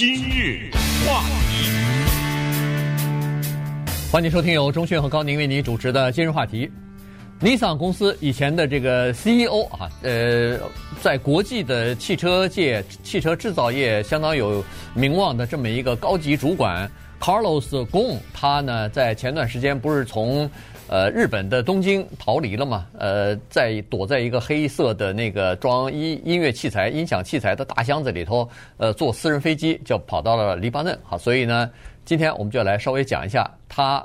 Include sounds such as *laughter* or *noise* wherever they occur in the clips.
今日话题，欢迎收听由钟迅和高宁为您主持的今日话题。尼桑公司以前的这个 CEO 啊，呃，在国际的汽车界、汽车制造业相当有名望的这么一个高级主管 Carlos Ghosn，他呢在前段时间不是从呃，日本的东京逃离了嘛？呃，在躲在一个黑色的那个装音音乐器材、音响器材的大箱子里头，呃，坐私人飞机就跑到了黎巴嫩。好，所以呢，今天我们就来稍微讲一下他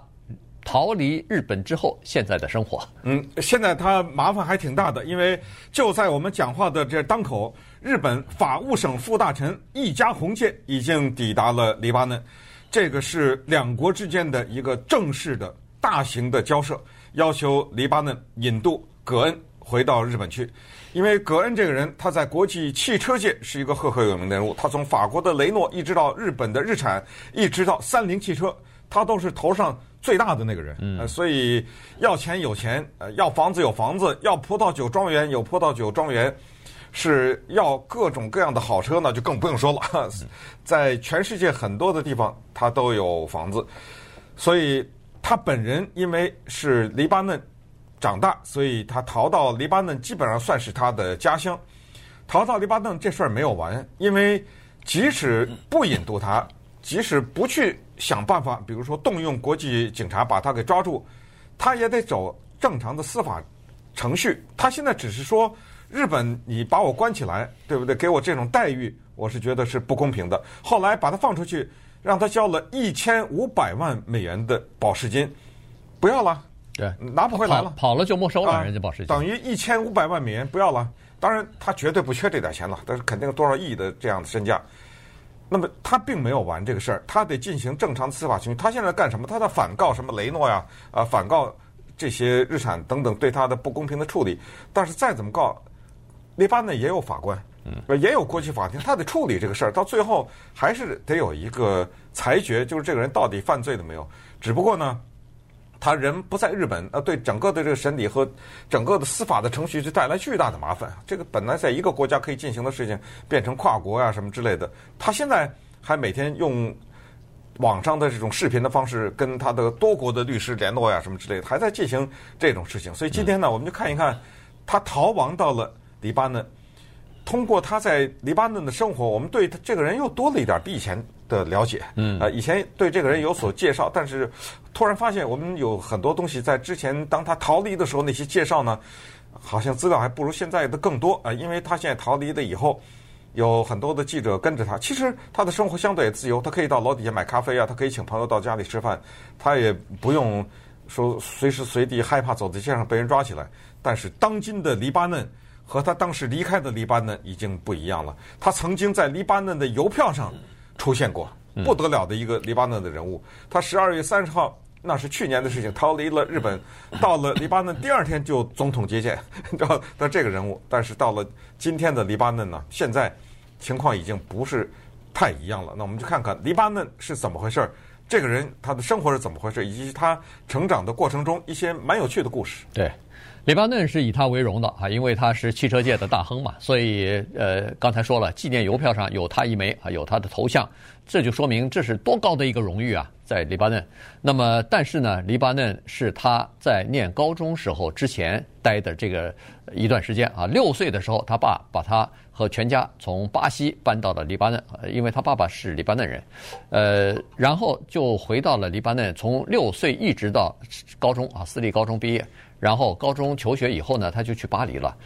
逃离日本之后现在的生活。嗯，现在他麻烦还挺大的，因为就在我们讲话的这当口，日本法务省副大臣易家宏介已经抵达了黎巴嫩，这个是两国之间的一个正式的。大型的交涉，要求黎巴嫩引渡葛恩回到日本去，因为葛恩这个人他在国际汽车界是一个赫赫有名的人物，他从法国的雷诺一直到日本的日产，一直到三菱汽车，他都是头上最大的那个人。嗯，所以要钱有钱，呃，要房子有房子，要葡萄酒庄园有葡萄酒庄园，是要各种各样的好车呢，就更不用说了。*laughs* 在全世界很多的地方，他都有房子，所以。他本人因为是黎巴嫩长大，所以他逃到黎巴嫩基本上算是他的家乡。逃到黎巴嫩这事儿没有完，因为即使不引渡他，*laughs* 即使不去想办法，比如说动用国际警察把他给抓住，他也得走正常的司法程序。他现在只是说，日本你把我关起来，对不对？给我这种待遇，我是觉得是不公平的。后来把他放出去。让他交了一千五百万美元的保释金，不要了，对，拿不回来了，跑，跑了就没收了、啊、人家保释金，等于一千五百万美元不要了。当然，他绝对不缺这点钱了，但是肯定多少亿的这样的身价。那么他并没有完这个事儿，他得进行正常的司法程序。他现在干什么？他在反告什么雷诺呀，啊，反告这些日产等等对他的不公平的处理。但是再怎么告，黎巴嫩也有法官。嗯，也有国际法庭，他得处理这个事儿，到最后还是得有一个裁决，就是这个人到底犯罪了没有。只不过呢，他人不在日本，呃，对整个的这个审理和整个的司法的程序就带来巨大的麻烦。这个本来在一个国家可以进行的事情，变成跨国呀、啊、什么之类的。他现在还每天用网上的这种视频的方式跟他的多国的律师联络呀、什么之类的，还在进行这种事情。所以今天呢，我们就看一看他逃亡到了黎巴嫩。通过他在黎巴嫩的生活，我们对他这个人又多了一点比以前的了解。嗯，啊，以前对这个人有所介绍，但是突然发现我们有很多东西在之前当他逃离的时候那些介绍呢，好像资料还不如现在的更多啊。因为他现在逃离了以后，有很多的记者跟着他。其实他的生活相对也自由，他可以到楼底下买咖啡啊，他可以请朋友到家里吃饭，他也不用说随时随地害怕走在街上被人抓起来。但是当今的黎巴嫩。和他当时离开的黎巴嫩已经不一样了。他曾经在黎巴嫩的邮票上出现过，不得了的一个黎巴嫩的人物。他十二月三十号，那是去年的事情，逃离了日本，到了黎巴嫩，第二天就总统接见，*laughs* 你知道他这个人物。但是到了今天的黎巴嫩呢，现在情况已经不是太一样了。那我们就看看黎巴嫩是怎么回事儿，这个人他的生活是怎么回事，以及他成长的过程中一些蛮有趣的故事。对。黎巴嫩是以他为荣的啊，因为他是汽车界的大亨嘛，所以呃，刚才说了，纪念邮票上有他一枚啊，有他的头像，这就说明这是多高的一个荣誉啊，在黎巴嫩。那么，但是呢，黎巴嫩是他在念高中时候之前待的这个一段时间啊，六岁的时候，他爸把他和全家从巴西搬到了黎巴嫩，因为他爸爸是黎巴嫩人，呃，然后就回到了黎巴嫩，从六岁一直到高中啊，私立高中毕业。然后高中求学以后呢，他就去巴黎了，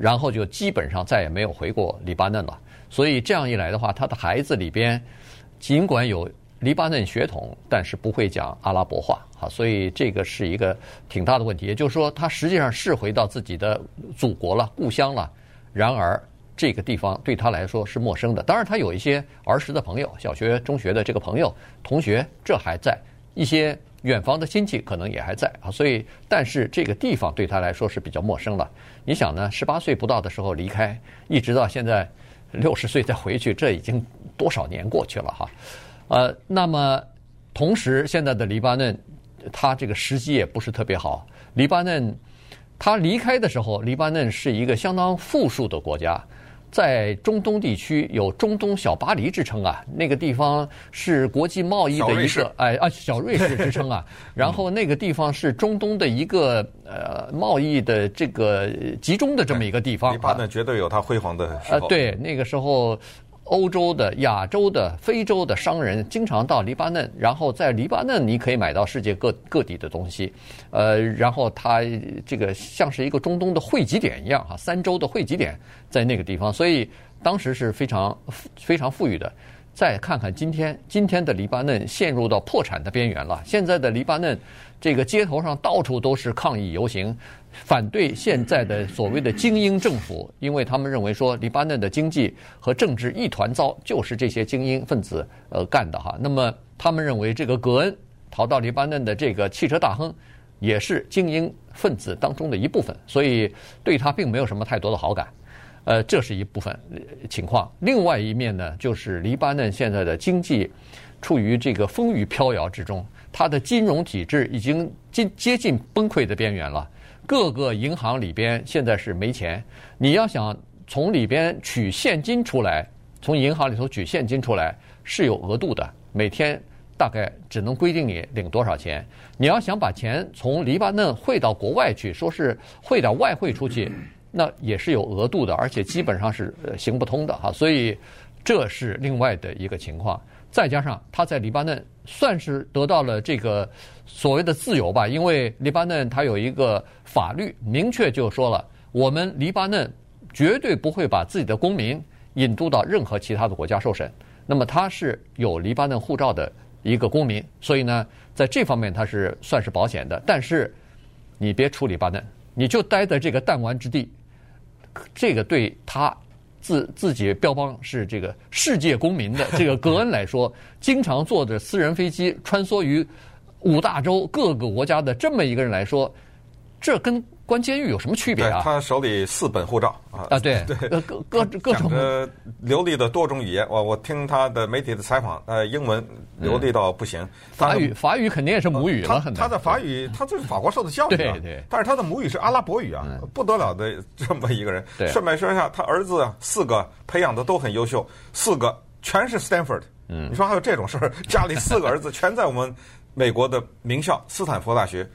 然后就基本上再也没有回过黎巴嫩了。所以这样一来的话，他的孩子里边尽管有黎巴嫩血统，但是不会讲阿拉伯话啊，所以这个是一个挺大的问题。也就是说，他实际上是回到自己的祖国了、故乡了，然而这个地方对他来说是陌生的。当然，他有一些儿时的朋友、小学、中学的这个朋友、同学，这还在一些。远房的亲戚可能也还在啊，所以但是这个地方对他来说是比较陌生了。你想呢？十八岁不到的时候离开，一直到现在六十岁再回去，这已经多少年过去了哈。呃，那么同时现在的黎巴嫩，他这个时机也不是特别好。黎巴嫩他离开的时候，黎巴嫩是一个相当富庶的国家，在中东地区有中东小巴黎之称啊，那个地方是国际贸易的一个哎啊小瑞士之称啊。*laughs* 然后那个地方是中东的一个呃贸易的这个集中的这么一个地方。黎巴嫩绝对有它辉煌的时候。呃，对，那个时候。欧洲的、亚洲的、非洲的商人经常到黎巴嫩，然后在黎巴嫩你可以买到世界各各地的东西，呃，然后它这个像是一个中东的汇集点一样哈，三洲的汇集点在那个地方，所以当时是非常非常富裕的。再看看今天，今天的黎巴嫩陷入到破产的边缘了。现在的黎巴嫩这个街头上到处都是抗议游行。反对现在的所谓的精英政府，因为他们认为说黎巴嫩的经济和政治一团糟，就是这些精英分子呃干的哈。那么他们认为这个格恩逃到黎巴嫩的这个汽车大亨，也是精英分子当中的一部分，所以对他并没有什么太多的好感。呃，这是一部分情况。另外一面呢，就是黎巴嫩现在的经济处于这个风雨飘摇之中，它的金融体制已经接接近崩溃的边缘了。各个银行里边现在是没钱，你要想从里边取现金出来，从银行里头取现金出来是有额度的，每天大概只能规定你领多少钱。你要想把钱从黎巴嫩汇到国外去，说是汇点外汇出去，那也是有额度的，而且基本上是行不通的哈。所以这是另外的一个情况。再加上他在黎巴嫩算是得到了这个所谓的自由吧，因为黎巴嫩它有一个法律明确就说了，我们黎巴嫩绝对不会把自己的公民引渡到任何其他的国家受审。那么他是有黎巴嫩护照的一个公民，所以呢，在这方面他是算是保险的。但是你别出黎巴嫩，你就待在这个弹丸之地，这个对他。自自己标榜是这个世界公民的 *laughs* 这个格恩来说，经常坐着私人飞机穿梭于五大洲各个国家的这么一个人来说，这跟。关监狱有什么区别啊？他手里四本护照啊啊，对 *laughs* 对，各各各种的流利的多种语言。我我听他的媒体的采访，呃，英文流利到不行。嗯、法语法语肯定也是母语了，他他的法语，他就是法国受的教育啊。对对。但是他的母语是阿拉伯语啊，嗯、不得了的这么一个人。对。顺便说一下，他儿子四个培养的都很优秀，四个全是 Stanford。嗯。你说还有这种事儿？家里四个儿子全在我们美国的名校斯坦福大学。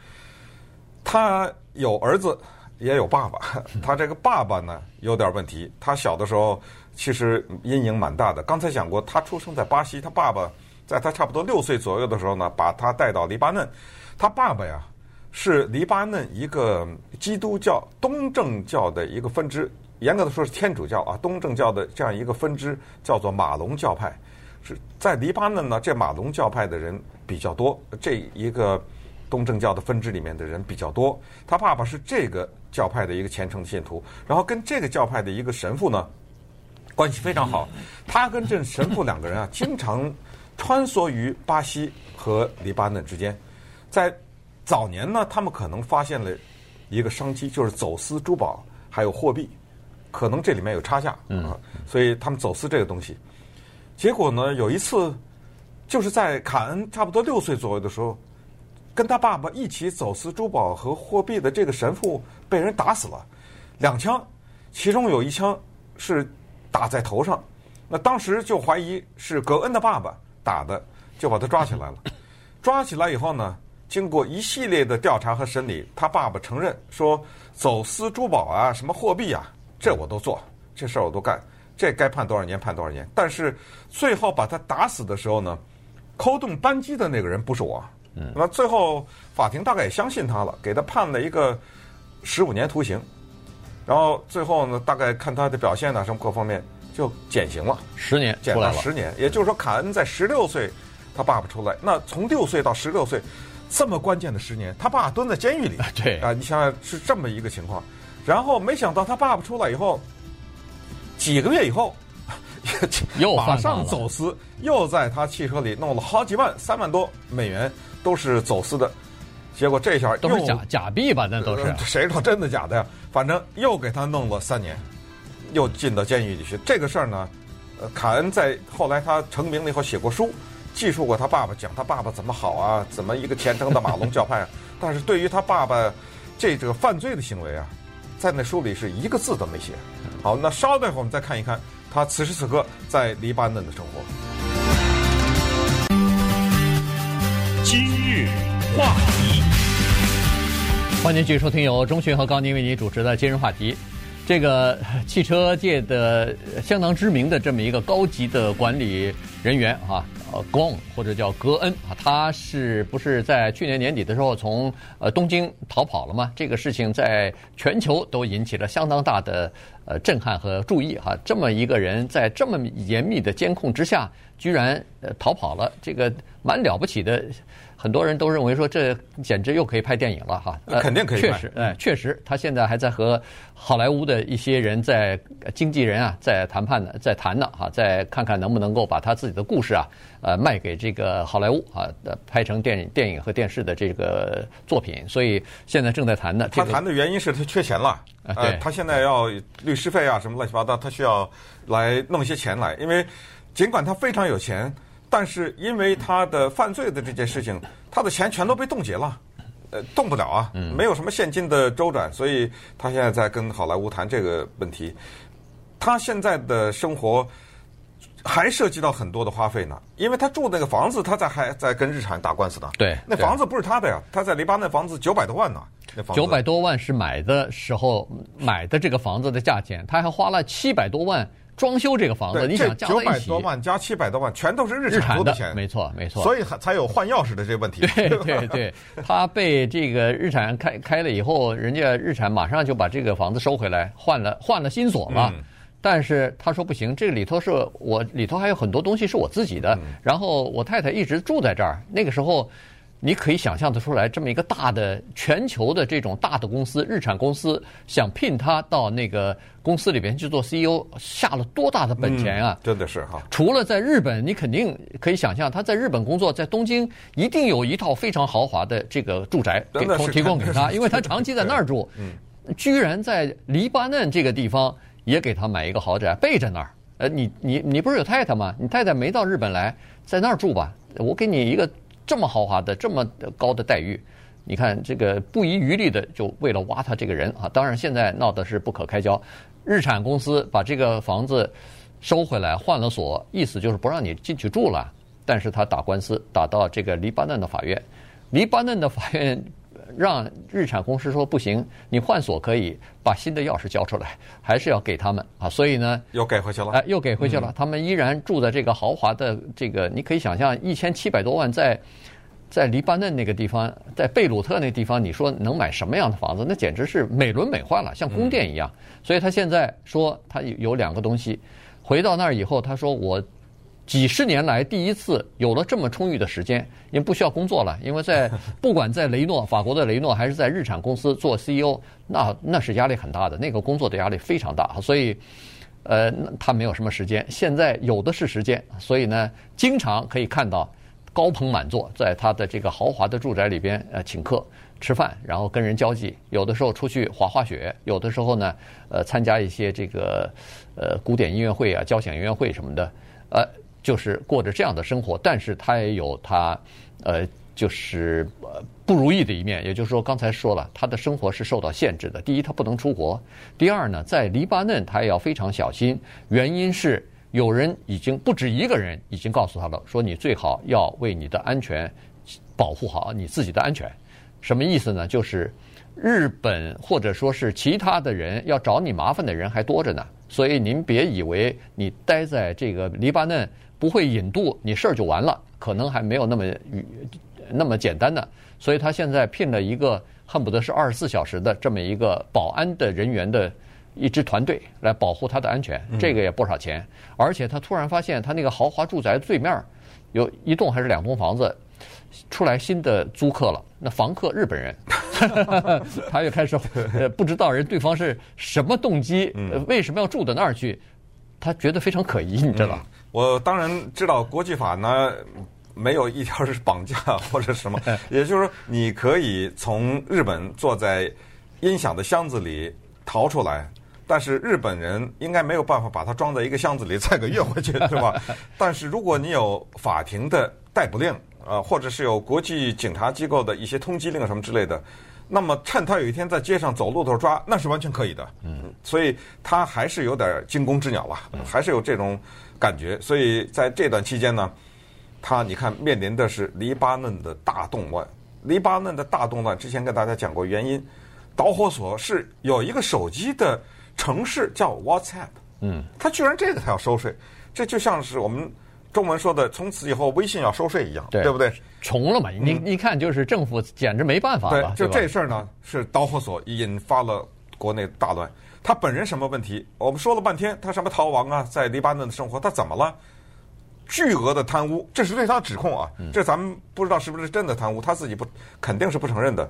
他有儿子。也有爸爸，*laughs* 他这个爸爸呢有点问题。他小的时候其实阴影蛮大的。刚才讲过，他出生在巴西，他爸爸在他差不多六岁左右的时候呢，把他带到黎巴嫩。他爸爸呀是黎巴嫩一个基督教东正教的一个分支，严格的说是天主教啊，东正教的这样一个分支叫做马龙教派。是在黎巴嫩呢，这马龙教派的人比较多，这一个东正教的分支里面的人比较多。他爸爸是这个。教派的一个虔诚的信徒，然后跟这个教派的一个神父呢关系非常好。他跟这神父两个人啊，经常穿梭于巴西和黎巴嫩之间。在早年呢，他们可能发现了一个商机，就是走私珠宝还有货币，可能这里面有差价啊，所以他们走私这个东西。结果呢，有一次就是在卡恩差不多六岁左右的时候。跟他爸爸一起走私珠宝和货币的这个神父被人打死了，两枪，其中有一枪是打在头上，那当时就怀疑是格恩的爸爸打的，就把他抓起来了。抓起来以后呢，经过一系列的调查和审理，他爸爸承认说走私珠宝啊，什么货币啊，这我都做，这事儿我都干，这该判多少年判多少年。但是最后把他打死的时候呢，扣动扳机的那个人不是我。嗯，那最后法庭大概也相信他了，给他判了一个十五年徒刑，然后最后呢，大概看他的表现呢，什么各方面就减刑了，十年，减了十年。也就是说，凯恩在十六岁，他爸爸出来，那从六岁到十六岁，这么关键的十年，他爸蹲在监狱里，*laughs* 对啊，你想想是这么一个情况。然后没想到他爸爸出来以后，几个月以后。*laughs* 又马上走私，又在他汽车里弄了好几万、三万多美元，都是走私的。结果这下都是假假币吧？那都是 *laughs* 谁说真的假的呀？反正又给他弄了三年，又进到监狱里去。这个事儿呢，呃，凯恩在后来他成名了以后写过书，记述过他爸爸，讲他爸爸怎么好啊，怎么一个虔诚的马龙教派啊。但是对于他爸爸这个犯罪的行为啊，在那书里是一个字都没写。好，那稍待会儿我们再看一看他此时此刻在黎巴嫩的生活。今日话题，欢迎继续收听由钟迅和高宁为您主持的今日话题。这个汽车界的相当知名的这么一个高级的管理人员啊，呃，Ghosn 或者叫格恩啊，他是不是在去年年底的时候从呃东京逃跑了吗？这个事情在全球都引起了相当大的呃震撼和注意哈。这么一个人在这么严密的监控之下，居然呃逃跑了，这个蛮了不起的。很多人都认为说，这简直又可以拍电影了哈！肯定可以。确实，哎，确实，他现在还在和好莱坞的一些人在经纪人啊，在谈判呢，在谈呢哈，再看看能不能够把他自己的故事啊，呃，卖给这个好莱坞啊，拍成电影、电影和电视的这个作品。所以现在正在谈呢。他谈的原因是他缺钱了，呃，他现在要律师费啊，什么乱七八糟，他需要来弄一些钱来，因为尽管他非常有钱。但是因为他的犯罪的这件事情，他的钱全都被冻结了，呃，动不了啊，没有什么现金的周转，所以他现在在跟好莱坞谈这个问题。他现在的生活还涉及到很多的花费呢，因为他住那个房子，他在还在跟日产打官司呢。对，那房子不是他的呀，他在黎巴嫩房子九百多万呢。九百多万是买的时候买的这个房子的价钱，他还花了七百多万。装修这个房子，你想九百多万加七百多万，全都是日产的钱，没错没错，所以才有换钥匙的这个问题。对对对，*laughs* 他被这个日产开开了以后，人家日产马上就把这个房子收回来，换了换了新锁嘛。嗯、但是他说不行，这个里头是我里头还有很多东西是我自己的，嗯、然后我太太一直住在这儿，那个时候。你可以想象得出来，这么一个大的全球的这种大的公司，日产公司想聘他到那个公司里边去做 CEO，下了多大的本钱啊！嗯、真的是哈。除了在日本，你肯定可以想象，他在日本工作，在东京一定有一套非常豪华的这个住宅给提供给他，因为他长期在那儿住。*laughs* 嗯。居然在黎巴嫩这个地方也给他买一个豪宅，备着那儿。呃，你你你不是有太太吗？你太太没到日本来，在那儿住吧。我给你一个。这么豪华的、这么高的待遇，你看这个不遗余力的，就为了挖他这个人啊！当然，现在闹的是不可开交。日产公司把这个房子收回来，换了锁，意思就是不让你进去住了。但是他打官司打到这个黎巴嫩的法院，黎巴嫩的法院让日产公司说不行，你换锁可以，把新的钥匙交出来，还是要给他们啊。所以呢，又给回去了，哎，又给回去了。嗯、他们依然住在这个豪华的这个，你可以想象一千七百多万在。在黎巴嫩那个地方，在贝鲁特那地方，你说能买什么样的房子？那简直是美轮美奂了，像宫殿一样。所以他现在说他有两个东西，回到那儿以后，他说我几十年来第一次有了这么充裕的时间，因为不需要工作了。因为在 *laughs* 不管在雷诺，法国的雷诺，还是在日产公司做 CEO，那那是压力很大的，那个工作的压力非常大。所以，呃，他没有什么时间。现在有的是时间，所以呢，经常可以看到。高朋满座，在他的这个豪华的住宅里边，呃，请客吃饭，然后跟人交际，有的时候出去滑滑雪，有的时候呢，呃，参加一些这个呃古典音乐会啊、交响音乐会什么的，呃，就是过着这样的生活。但是他也有他呃，就是呃不如意的一面，也就是说，刚才说了，他的生活是受到限制的。第一，他不能出国；第二呢，在黎巴嫩他也要非常小心，原因是。有人已经不止一个人已经告诉他了，说你最好要为你的安全保护好你自己的安全。什么意思呢？就是日本或者说是其他的人要找你麻烦的人还多着呢。所以您别以为你待在这个黎巴嫩不会引渡，你事儿就完了，可能还没有那么那么简单的。所以他现在聘了一个恨不得是二十四小时的这么一个保安的人员的。一支团队来保护他的安全，这个也不少钱。而且他突然发现，他那个豪华住宅对面有一栋还是两栋房子出来新的租客了。那房客日本人，*laughs* 他又开始不知道人对方是什么动机，为什么要住到那儿去？他觉得非常可疑，你知道吧？我当然知道国际法呢，没有一条是绑架或者什么，*laughs* 也就是说，你可以从日本坐在音响的箱子里逃出来。但是日本人应该没有办法把它装在一个箱子里再给运回去，对吧？*laughs* 但是如果你有法庭的逮捕令，呃，或者是有国际警察机构的一些通缉令什么之类的，那么趁他有一天在街上走路的时候抓，那是完全可以的。嗯，所以他还是有点惊弓之鸟吧，还是有这种感觉。所以在这段期间呢，他你看面临的是黎巴嫩的大动乱。黎巴嫩的大动乱之前跟大家讲过原因，导火索是有一个手机的城市叫 WhatsApp。嗯，他居然这个他要收税，这就像是我们。中文说的，从此以后微信要收税一样，对，对不对？穷了嘛？你一看，就是政府简直没办法了。对，就这事儿呢，是导火索，引发了国内大乱。他本人什么问题？我们说了半天，他什么逃亡啊，在黎巴嫩的生活，他怎么了？巨额的贪污，这是对他指控啊。这咱们不知道是不是真的贪污，他自己不肯定是不承认的。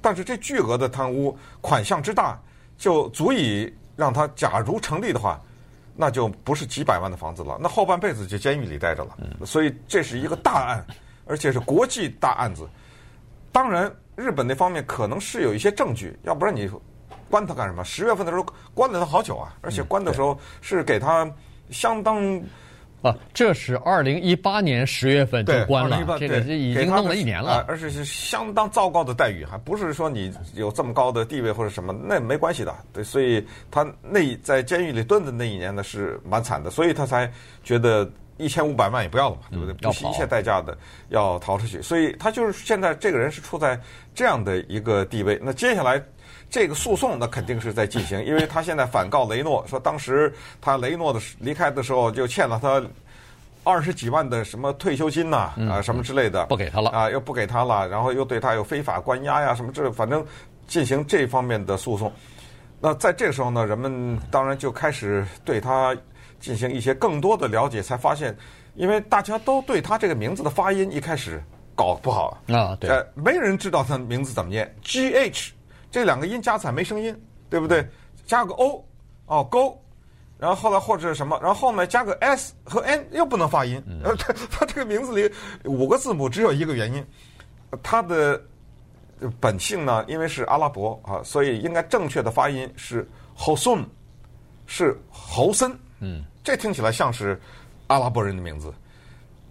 但是这巨额的贪污款项之大，就足以让他假如成立的话。那就不是几百万的房子了，那后半辈子就监狱里待着了。所以这是一个大案，而且是国际大案子。当然，日本那方面可能是有一些证据，要不然你关他干什么？十月份的时候关了他好久啊，而且关的时候是给他相当。啊，这是二零一八年十月份就关了，这个已经弄了一年了，而且是相当糟糕的待遇，还不是说你有这么高的地位或者什么，那没关系的。对，所以他那在监狱里蹲的那一年呢是蛮惨的，所以他才觉得一千五百万也不要了嘛，对不对？不惜一切代价的要逃出去，所以他就是现在这个人是处在这样的一个地位。那接下来这个诉讼那肯定是在进行，因为他现在反告雷诺，说当时他雷诺的离开的时候就欠了他二十几万的什么退休金呐啊，啊什么之类的，不给他了啊，又不给他了，然后又对他有非法关押呀什么这反正进行这方面的诉讼。那在这个时候呢，人们当然就开始对他进行一些更多的了解，才发现，因为大家都对他这个名字的发音一开始搞不好啊，对，呃，没人知道他的名字怎么念，G H。这两个音加起来没声音，对不对？加个 O，哦勾，然后后来或者什么，然后后面加个 S 和 N 又不能发音。呃，*laughs* 他他这个名字里五个字母只有一个原因，他的本性呢，因为是阿拉伯啊，所以应该正确的发音是 Hosun，是侯森。嗯，这听起来像是阿拉伯人的名字，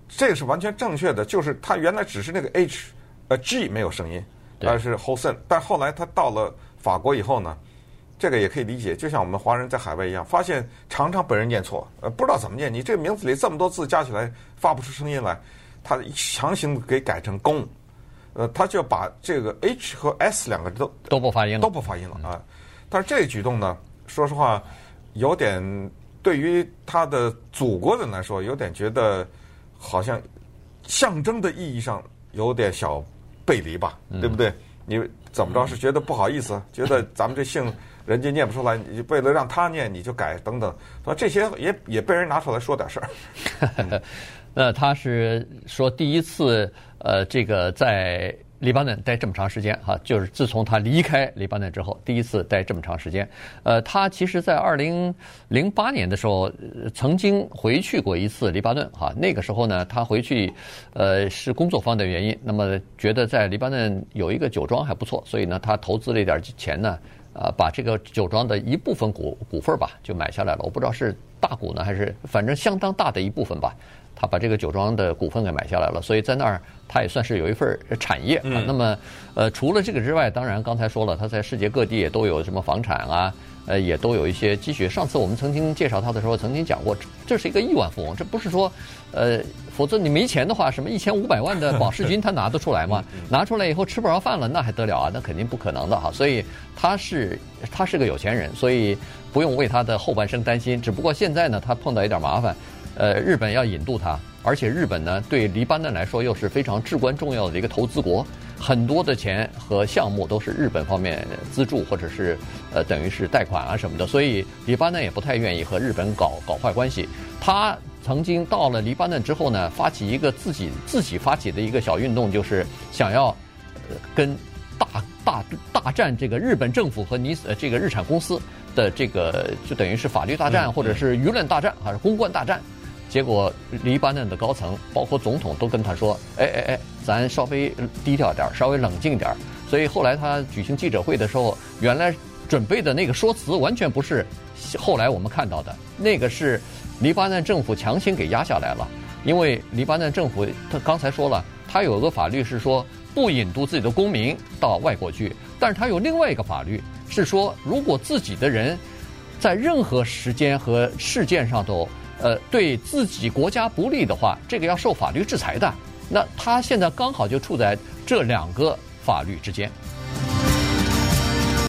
这个是完全正确的，就是他原来只是那个 H，呃 G 没有声音。但是侯森，但后来他到了法国以后呢，这个也可以理解，就像我们华人在海外一样，发现常常被人念错，呃，不知道怎么念。你这个名字里这么多字加起来发不出声音来，他强行给改成公，呃，他就把这个 H 和 S 两个都都不发音了，都不发音了啊。但是这个举动呢，说实话，有点对于他的祖国人来说，有点觉得好像象征的意义上有点小。背离吧，对不对？你怎么着是觉得不好意思？*laughs* 觉得咱们这姓人家念不出来，你为了让他念，你就改等等，说这些也也被人拿出来说点事儿。*laughs* 那他是说第一次，呃，这个在。黎巴嫩待这么长时间，哈，就是自从他离开黎巴嫩之后，第一次待这么长时间。呃，他其实，在二零零八年的时候，曾经回去过一次黎巴嫩，哈，那个时候呢，他回去，呃，是工作方的原因。那么，觉得在黎巴嫩有一个酒庄还不错，所以呢，他投资了一点钱呢，啊，把这个酒庄的一部分股股份吧，就买下来了。我不知道是大股呢，还是反正相当大的一部分吧。他把这个酒庄的股份给买下来了，所以在那儿他也算是有一份产业。嗯。那么，呃，除了这个之外，当然刚才说了，他在世界各地也都有什么房产啊，呃，也都有一些积蓄。上次我们曾经介绍他的时候，曾经讲过，这是一个亿万富翁，这不是说，呃，否则你没钱的话，什么一千五百万的保释金他拿得出来吗？*laughs* 拿出来以后吃不着饭了，那还得了啊？那肯定不可能的哈。所以他是他是个有钱人，所以不用为他的后半生担心。只不过现在呢，他碰到一点麻烦。呃，日本要引渡他，而且日本呢，对黎巴嫩来说又是非常至关重要的一个投资国，很多的钱和项目都是日本方面资助或者是呃等于是贷款啊什么的，所以黎巴嫩也不太愿意和日本搞搞坏关系。他曾经到了黎巴嫩之后呢，发起一个自己自己发起的一个小运动，就是想要跟大大大战这个日本政府和尼斯这个日产公司的这个就等于是法律大战或者是舆论大战还是公关大战。结果，黎巴嫩的高层，包括总统，都跟他说：“哎哎哎，咱稍微低调点儿，稍微冷静点儿。”所以后来他举行记者会的时候，原来准备的那个说辞完全不是后来我们看到的，那个是黎巴嫩政府强行给压下来了。因为黎巴嫩政府他刚才说了，他有个法律是说不引渡自己的公民到外国去。但是他有另外一个法律，是说如果自己的人在任何时间和事件上都呃对自己国家不利的话，这个要受法律制裁的。那他现在刚好就处在这两个法律之间。